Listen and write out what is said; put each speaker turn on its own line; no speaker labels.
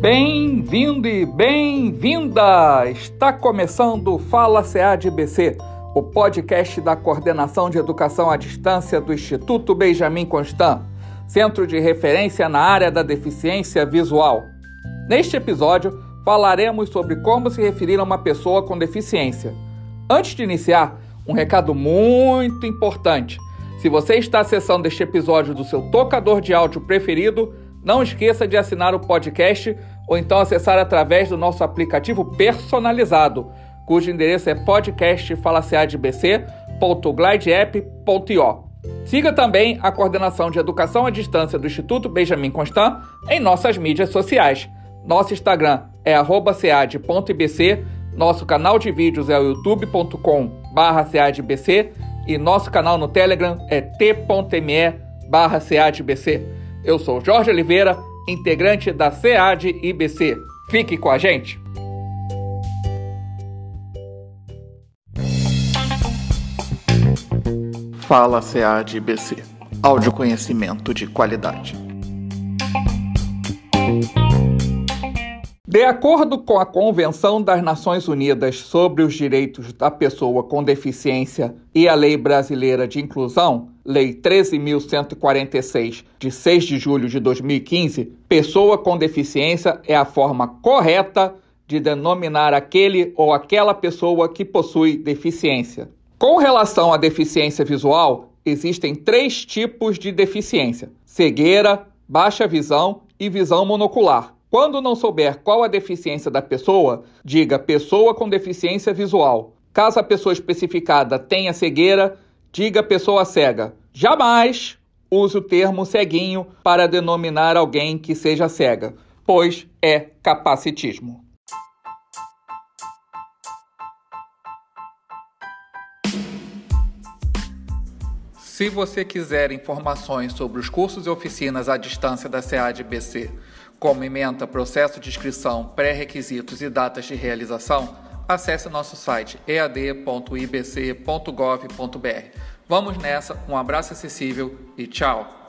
Bem-vindo e bem-vinda! Está começando o Fala CADBC, o podcast da Coordenação de Educação à Distância do Instituto Benjamin Constant, centro de referência na área da deficiência visual. Neste episódio, falaremos sobre como se referir a uma pessoa com deficiência. Antes de iniciar, um recado muito importante. Se você está acessando este episódio do seu tocador de áudio preferido, não esqueça de assinar o podcast ou então acessar através do nosso aplicativo personalizado, cujo endereço é podcastfalaceadbc.glideapp.io. Siga também a coordenação de educação à distância do Instituto Benjamin Constant em nossas mídias sociais. Nosso Instagram é @cead.ibc, nosso canal de vídeos é o youtube.com/ceadbc e nosso canal no Telegram é t.me/ceadbc. Eu sou Jorge Oliveira, integrante da SEAD IBC. Fique com a gente. Fala SEAD IBC. Áudio conhecimento de qualidade. De acordo com a Convenção das Nações Unidas sobre os Direitos da Pessoa com Deficiência e a Lei Brasileira de Inclusão, Lei 13.146, de 6 de julho de 2015, pessoa com deficiência é a forma correta de denominar aquele ou aquela pessoa que possui deficiência. Com relação à deficiência visual, existem três tipos de deficiência: cegueira, baixa visão e visão monocular. Quando não souber qual a deficiência da pessoa, diga pessoa com deficiência visual. Caso a pessoa especificada tenha cegueira, diga pessoa cega. Jamais use o termo ceguinho para denominar alguém que seja cega, pois é capacitismo. Se você quiser informações sobre os cursos e oficinas à distância da SEAD-BC, como ementa, processo de inscrição, pré-requisitos e datas de realização, acesse nosso site ead.ibc.gov.br. Vamos nessa, um abraço acessível e tchau!